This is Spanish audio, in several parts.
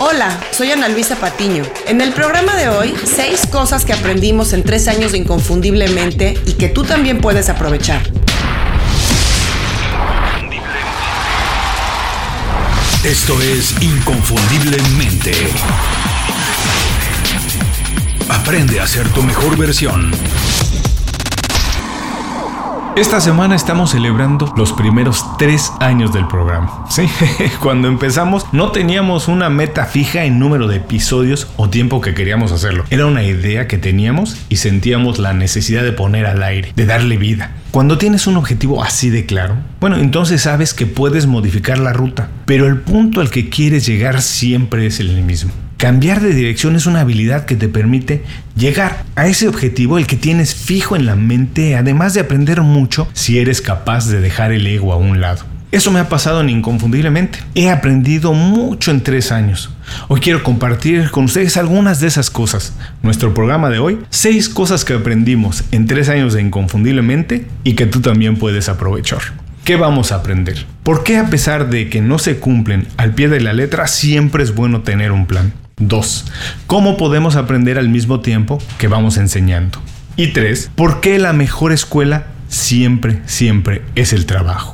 Hola, soy Ana Luisa Patiño. En el programa de hoy, seis cosas que aprendimos en tres años de Inconfundiblemente y que tú también puedes aprovechar. Esto es Inconfundiblemente. Aprende a ser tu mejor versión. Esta semana estamos celebrando los primeros tres años del programa. Sí, cuando empezamos no teníamos una meta fija en número de episodios o tiempo que queríamos hacerlo. Era una idea que teníamos y sentíamos la necesidad de poner al aire, de darle vida. Cuando tienes un objetivo así de claro, bueno, entonces sabes que puedes modificar la ruta, pero el punto al que quieres llegar siempre es el mismo. Cambiar de dirección es una habilidad que te permite llegar a ese objetivo, el que tienes fijo en la mente, además de aprender mucho si eres capaz de dejar el ego a un lado. Eso me ha pasado en inconfundiblemente. He aprendido mucho en tres años. Hoy quiero compartir con ustedes algunas de esas cosas. Nuestro programa de hoy, seis cosas que aprendimos en tres años de inconfundiblemente y que tú también puedes aprovechar. ¿Qué vamos a aprender? ¿Por qué a pesar de que no se cumplen al pie de la letra, siempre es bueno tener un plan? 2. ¿Cómo podemos aprender al mismo tiempo que vamos enseñando? Y 3. ¿Por qué la mejor escuela siempre, siempre es el trabajo?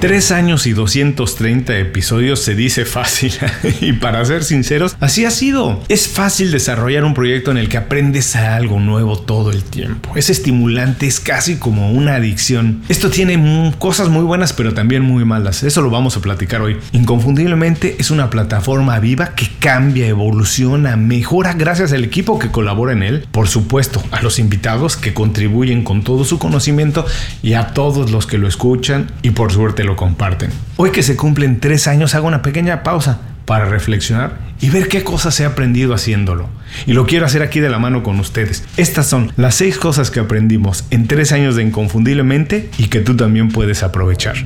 Tres años y 230 episodios se dice fácil y para ser sinceros, así ha sido. Es fácil desarrollar un proyecto en el que aprendes algo nuevo todo el tiempo. Es estimulante, es casi como una adicción. Esto tiene cosas muy buenas pero también muy malas. Eso lo vamos a platicar hoy. Inconfundiblemente es una plataforma viva que cambia, evoluciona, mejora gracias al equipo que colabora en él. Por supuesto, a los invitados que contribuyen con todo su conocimiento y a todos los que lo escuchan y por suerte lo comparten. Hoy que se cumplen tres años hago una pequeña pausa para reflexionar y ver qué cosas he aprendido haciéndolo. Y lo quiero hacer aquí de la mano con ustedes. Estas son las seis cosas que aprendimos en tres años de Inconfundiblemente y que tú también puedes aprovechar.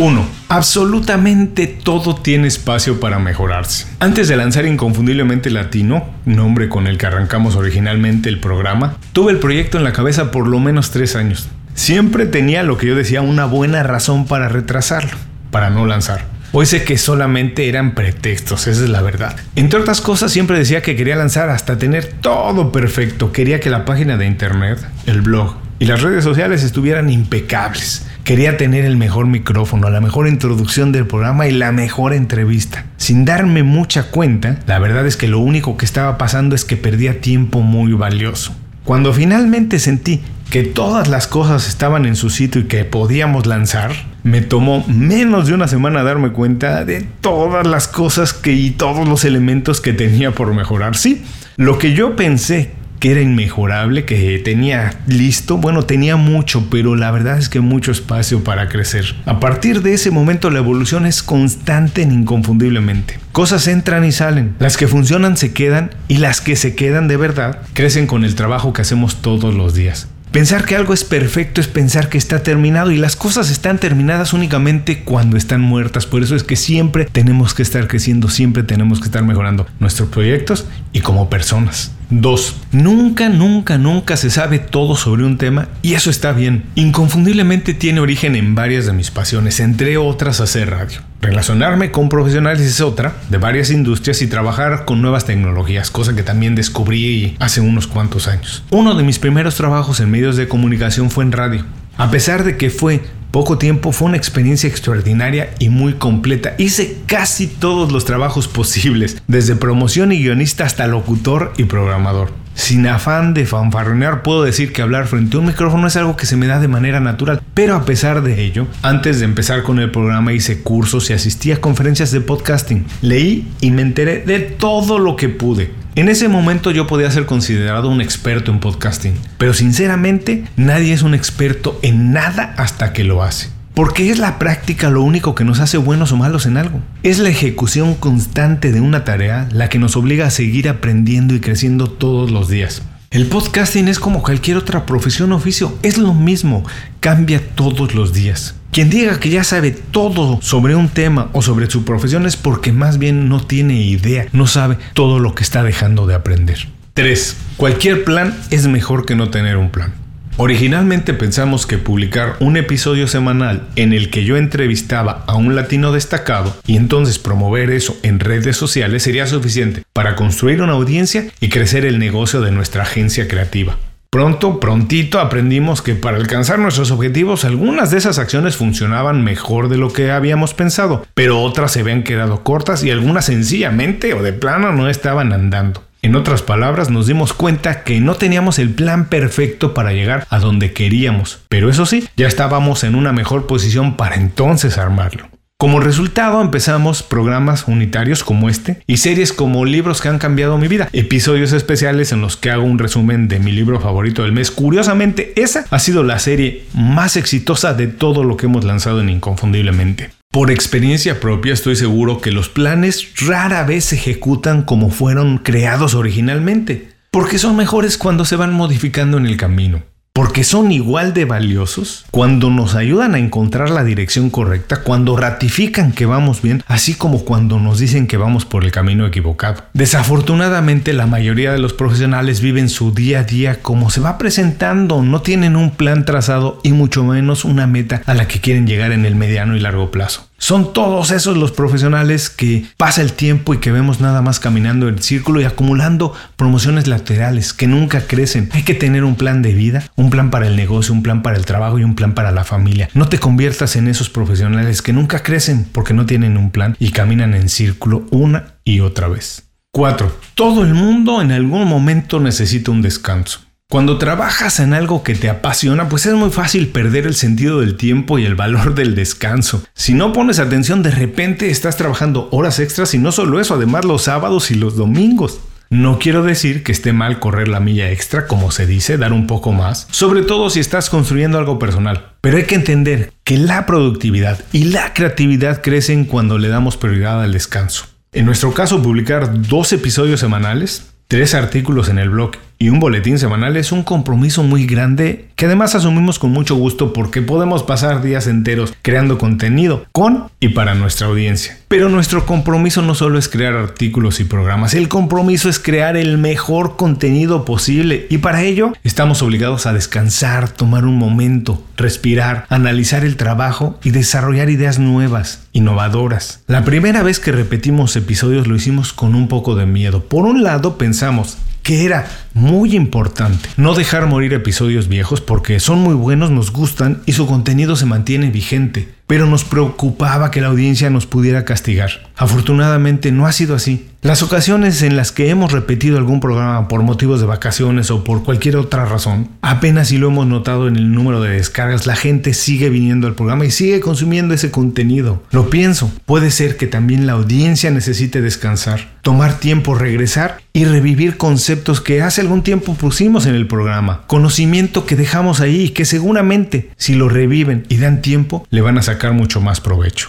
1. Absolutamente todo tiene espacio para mejorarse. Antes de lanzar Inconfundiblemente Latino, nombre con el que arrancamos originalmente el programa, tuve el proyecto en la cabeza por lo menos tres años. Siempre tenía lo que yo decía una buena razón para retrasarlo, para no lanzar. Hoy sé que solamente eran pretextos, esa es la verdad. Entre otras cosas, siempre decía que quería lanzar hasta tener todo perfecto. Quería que la página de internet, el blog y las redes sociales estuvieran impecables. Quería tener el mejor micrófono, la mejor introducción del programa y la mejor entrevista. Sin darme mucha cuenta, la verdad es que lo único que estaba pasando es que perdía tiempo muy valioso. Cuando finalmente sentí que todas las cosas estaban en su sitio y que podíamos lanzar, me tomó menos de una semana darme cuenta de todas las cosas que y todos los elementos que tenía por mejorar. Sí, lo que yo pensé que era inmejorable, que tenía listo, bueno, tenía mucho, pero la verdad es que mucho espacio para crecer. A partir de ese momento la evolución es constante e inconfundiblemente. Cosas entran y salen, las que funcionan se quedan y las que se quedan de verdad crecen con el trabajo que hacemos todos los días. Pensar que algo es perfecto es pensar que está terminado y las cosas están terminadas únicamente cuando están muertas. Por eso es que siempre tenemos que estar creciendo, siempre tenemos que estar mejorando nuestros proyectos y como personas. 2. Nunca, nunca, nunca se sabe todo sobre un tema y eso está bien. Inconfundiblemente tiene origen en varias de mis pasiones, entre otras hacer radio. Relacionarme con profesionales es otra, de varias industrias y trabajar con nuevas tecnologías, cosa que también descubrí hace unos cuantos años. Uno de mis primeros trabajos en medios de comunicación fue en radio. A pesar de que fue poco tiempo, fue una experiencia extraordinaria y muy completa. Hice casi todos los trabajos posibles, desde promoción y guionista hasta locutor y programador. Sin afán de fanfarronear, puedo decir que hablar frente a un micrófono es algo que se me da de manera natural. Pero a pesar de ello, antes de empezar con el programa hice cursos y asistí a conferencias de podcasting. Leí y me enteré de todo lo que pude. En ese momento yo podía ser considerado un experto en podcasting, pero sinceramente nadie es un experto en nada hasta que lo hace. Porque es la práctica lo único que nos hace buenos o malos en algo. Es la ejecución constante de una tarea la que nos obliga a seguir aprendiendo y creciendo todos los días. El podcasting es como cualquier otra profesión o oficio, es lo mismo, cambia todos los días. Quien diga que ya sabe todo sobre un tema o sobre su profesión es porque más bien no tiene idea, no sabe todo lo que está dejando de aprender. 3. Cualquier plan es mejor que no tener un plan. Originalmente pensamos que publicar un episodio semanal en el que yo entrevistaba a un latino destacado y entonces promover eso en redes sociales sería suficiente para construir una audiencia y crecer el negocio de nuestra agencia creativa. Pronto, prontito aprendimos que para alcanzar nuestros objetivos algunas de esas acciones funcionaban mejor de lo que habíamos pensado, pero otras se habían quedado cortas y algunas sencillamente o de plano no estaban andando. En otras palabras, nos dimos cuenta que no teníamos el plan perfecto para llegar a donde queríamos, pero eso sí, ya estábamos en una mejor posición para entonces armarlo. Como resultado empezamos programas unitarios como este y series como libros que han cambiado mi vida, episodios especiales en los que hago un resumen de mi libro favorito del mes. Curiosamente, esa ha sido la serie más exitosa de todo lo que hemos lanzado en Inconfundiblemente. Por experiencia propia estoy seguro que los planes rara vez se ejecutan como fueron creados originalmente, porque son mejores cuando se van modificando en el camino porque son igual de valiosos cuando nos ayudan a encontrar la dirección correcta, cuando ratifican que vamos bien, así como cuando nos dicen que vamos por el camino equivocado. Desafortunadamente la mayoría de los profesionales viven su día a día como se va presentando, no tienen un plan trazado y mucho menos una meta a la que quieren llegar en el mediano y largo plazo. Son todos esos los profesionales que pasa el tiempo y que vemos nada más caminando en círculo y acumulando promociones laterales que nunca crecen. Hay que tener un plan de vida, un plan para el negocio, un plan para el trabajo y un plan para la familia. No te conviertas en esos profesionales que nunca crecen porque no tienen un plan y caminan en círculo una y otra vez. 4. Todo el mundo en algún momento necesita un descanso. Cuando trabajas en algo que te apasiona, pues es muy fácil perder el sentido del tiempo y el valor del descanso. Si no pones atención, de repente estás trabajando horas extras y no solo eso, además los sábados y los domingos. No quiero decir que esté mal correr la milla extra, como se dice, dar un poco más, sobre todo si estás construyendo algo personal. Pero hay que entender que la productividad y la creatividad crecen cuando le damos prioridad al descanso. En nuestro caso, publicar dos episodios semanales, tres artículos en el blog y un boletín semanal es un compromiso muy grande que además asumimos con mucho gusto porque podemos pasar días enteros creando contenido con y para nuestra audiencia. Pero nuestro compromiso no solo es crear artículos y programas, el compromiso es crear el mejor contenido posible y para ello estamos obligados a descansar, tomar un momento, respirar, analizar el trabajo y desarrollar ideas nuevas, innovadoras. La primera vez que repetimos episodios lo hicimos con un poco de miedo. Por un lado pensamos, que era muy importante no dejar morir episodios viejos porque son muy buenos, nos gustan y su contenido se mantiene vigente, pero nos preocupaba que la audiencia nos pudiera castigar. Afortunadamente no ha sido así. Las ocasiones en las que hemos repetido algún programa por motivos de vacaciones o por cualquier otra razón, apenas si lo hemos notado en el número de descargas, la gente sigue viniendo al programa y sigue consumiendo ese contenido. Lo pienso, puede ser que también la audiencia necesite descansar, tomar tiempo, regresar y revivir conceptos que hace algún tiempo pusimos en el programa, conocimiento que dejamos ahí y que seguramente si lo reviven y dan tiempo le van a sacar mucho más provecho.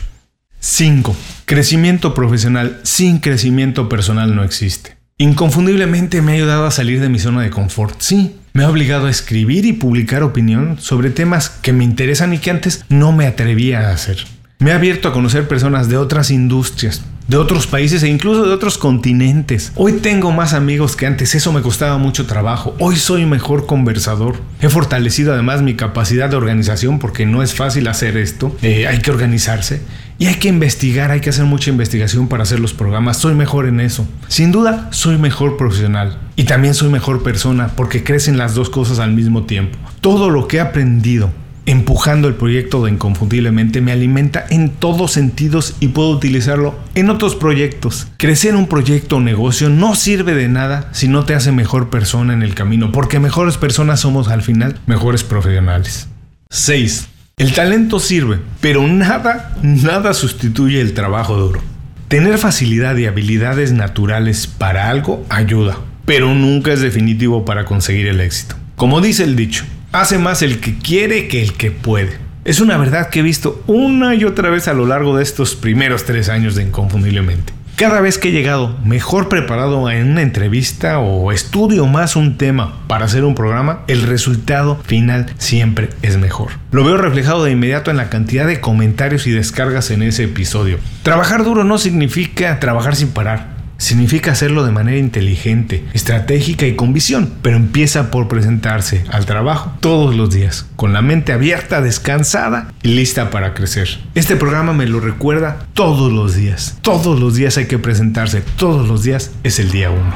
5. Crecimiento profesional sin crecimiento personal no existe. Inconfundiblemente me ha ayudado a salir de mi zona de confort. Sí, me ha obligado a escribir y publicar opinión sobre temas que me interesan y que antes no me atrevía a hacer. Me ha abierto a conocer personas de otras industrias, de otros países e incluso de otros continentes. Hoy tengo más amigos que antes, eso me costaba mucho trabajo. Hoy soy mejor conversador. He fortalecido además mi capacidad de organización porque no es fácil hacer esto. Eh, hay que organizarse. Y hay que investigar, hay que hacer mucha investigación para hacer los programas. Soy mejor en eso. Sin duda, soy mejor profesional. Y también soy mejor persona porque crecen las dos cosas al mismo tiempo. Todo lo que he aprendido empujando el proyecto de Inconfundiblemente me alimenta en todos sentidos y puedo utilizarlo en otros proyectos. Crecer un proyecto o negocio no sirve de nada si no te hace mejor persona en el camino, porque mejores personas somos al final mejores profesionales. 6. El talento sirve, pero nada, nada sustituye el trabajo duro. Tener facilidad y habilidades naturales para algo ayuda, pero nunca es definitivo para conseguir el éxito. Como dice el dicho, Hace más el que quiere que el que puede. Es una verdad que he visto una y otra vez a lo largo de estos primeros tres años de Inconfundiblemente. Cada vez que he llegado mejor preparado en una entrevista o estudio más un tema para hacer un programa, el resultado final siempre es mejor. Lo veo reflejado de inmediato en la cantidad de comentarios y descargas en ese episodio. Trabajar duro no significa trabajar sin parar significa hacerlo de manera inteligente, estratégica y con visión, pero empieza por presentarse al trabajo todos los días, con la mente abierta, descansada y lista para crecer. Este programa me lo recuerda todos los días. Todos los días hay que presentarse, todos los días es el día uno.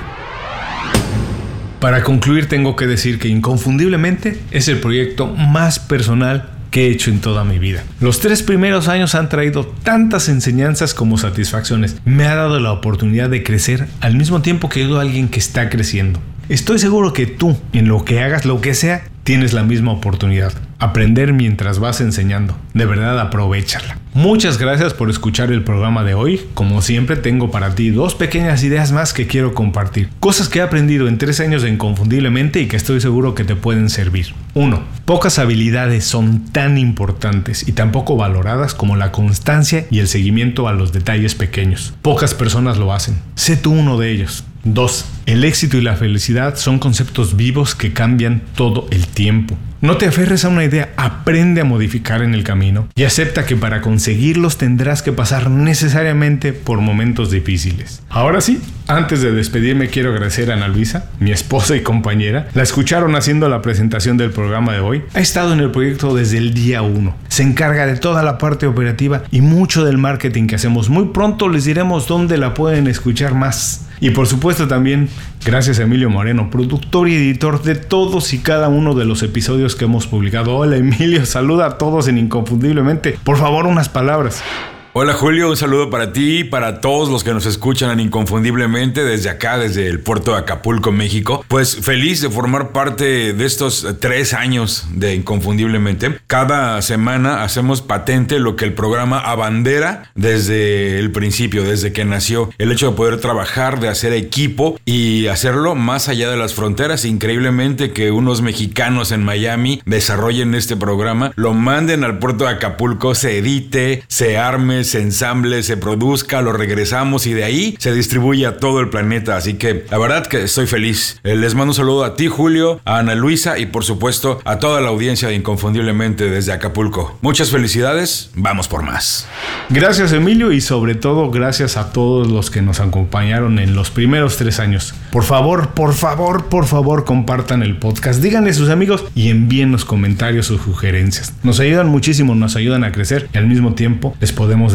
Para concluir tengo que decir que inconfundiblemente es el proyecto más personal que he hecho en toda mi vida. Los tres primeros años han traído tantas enseñanzas como satisfacciones. Me ha dado la oportunidad de crecer al mismo tiempo que ayudo a alguien que está creciendo. Estoy seguro que tú, en lo que hagas, lo que sea, tienes la misma oportunidad. Aprender mientras vas enseñando. De verdad, aprovecharla. Muchas gracias por escuchar el programa de hoy. Como siempre, tengo para ti dos pequeñas ideas más que quiero compartir. Cosas que he aprendido en tres años Inconfundiblemente y que estoy seguro que te pueden servir. 1. Pocas habilidades son tan importantes y tan poco valoradas como la constancia y el seguimiento a los detalles pequeños. Pocas personas lo hacen. Sé tú uno de ellos. 2. El éxito y la felicidad son conceptos vivos que cambian todo el tiempo. No te aferres a una idea, aprende a modificar en el camino y acepta que para conseguirlos tendrás que pasar necesariamente por momentos difíciles. Ahora sí, antes de despedirme quiero agradecer a Ana Luisa, mi esposa y compañera. La escucharon haciendo la presentación del programa de hoy. Ha estado en el proyecto desde el día 1. Se encarga de toda la parte operativa y mucho del marketing que hacemos. Muy pronto les diremos dónde la pueden escuchar más. Y por supuesto también gracias a Emilio Moreno, productor y editor de todos y cada uno de los episodios que hemos publicado. Hola Emilio, saluda a todos en Inconfundiblemente. Por favor, unas palabras. Hola Julio, un saludo para ti y para todos los que nos escuchan inconfundiblemente desde acá, desde el puerto de Acapulco, México. Pues feliz de formar parte de estos tres años de Inconfundiblemente. Cada semana hacemos patente lo que el programa abandera desde el principio, desde que nació. El hecho de poder trabajar, de hacer equipo y hacerlo más allá de las fronteras. Increíblemente que unos mexicanos en Miami desarrollen este programa, lo manden al puerto de Acapulco, se edite, se arme, se ensamble, se produzca, lo regresamos y de ahí se distribuye a todo el planeta. Así que la verdad que estoy feliz. Eh, les mando un saludo a ti, Julio, a Ana Luisa y por supuesto a toda la audiencia de Inconfundiblemente desde Acapulco. Muchas felicidades, vamos por más. Gracias Emilio y sobre todo gracias a todos los que nos acompañaron en los primeros tres años. Por favor, por favor, por favor compartan el podcast, díganle a sus amigos y envíen los comentarios sus sugerencias. Nos ayudan muchísimo, nos ayudan a crecer y al mismo tiempo les podemos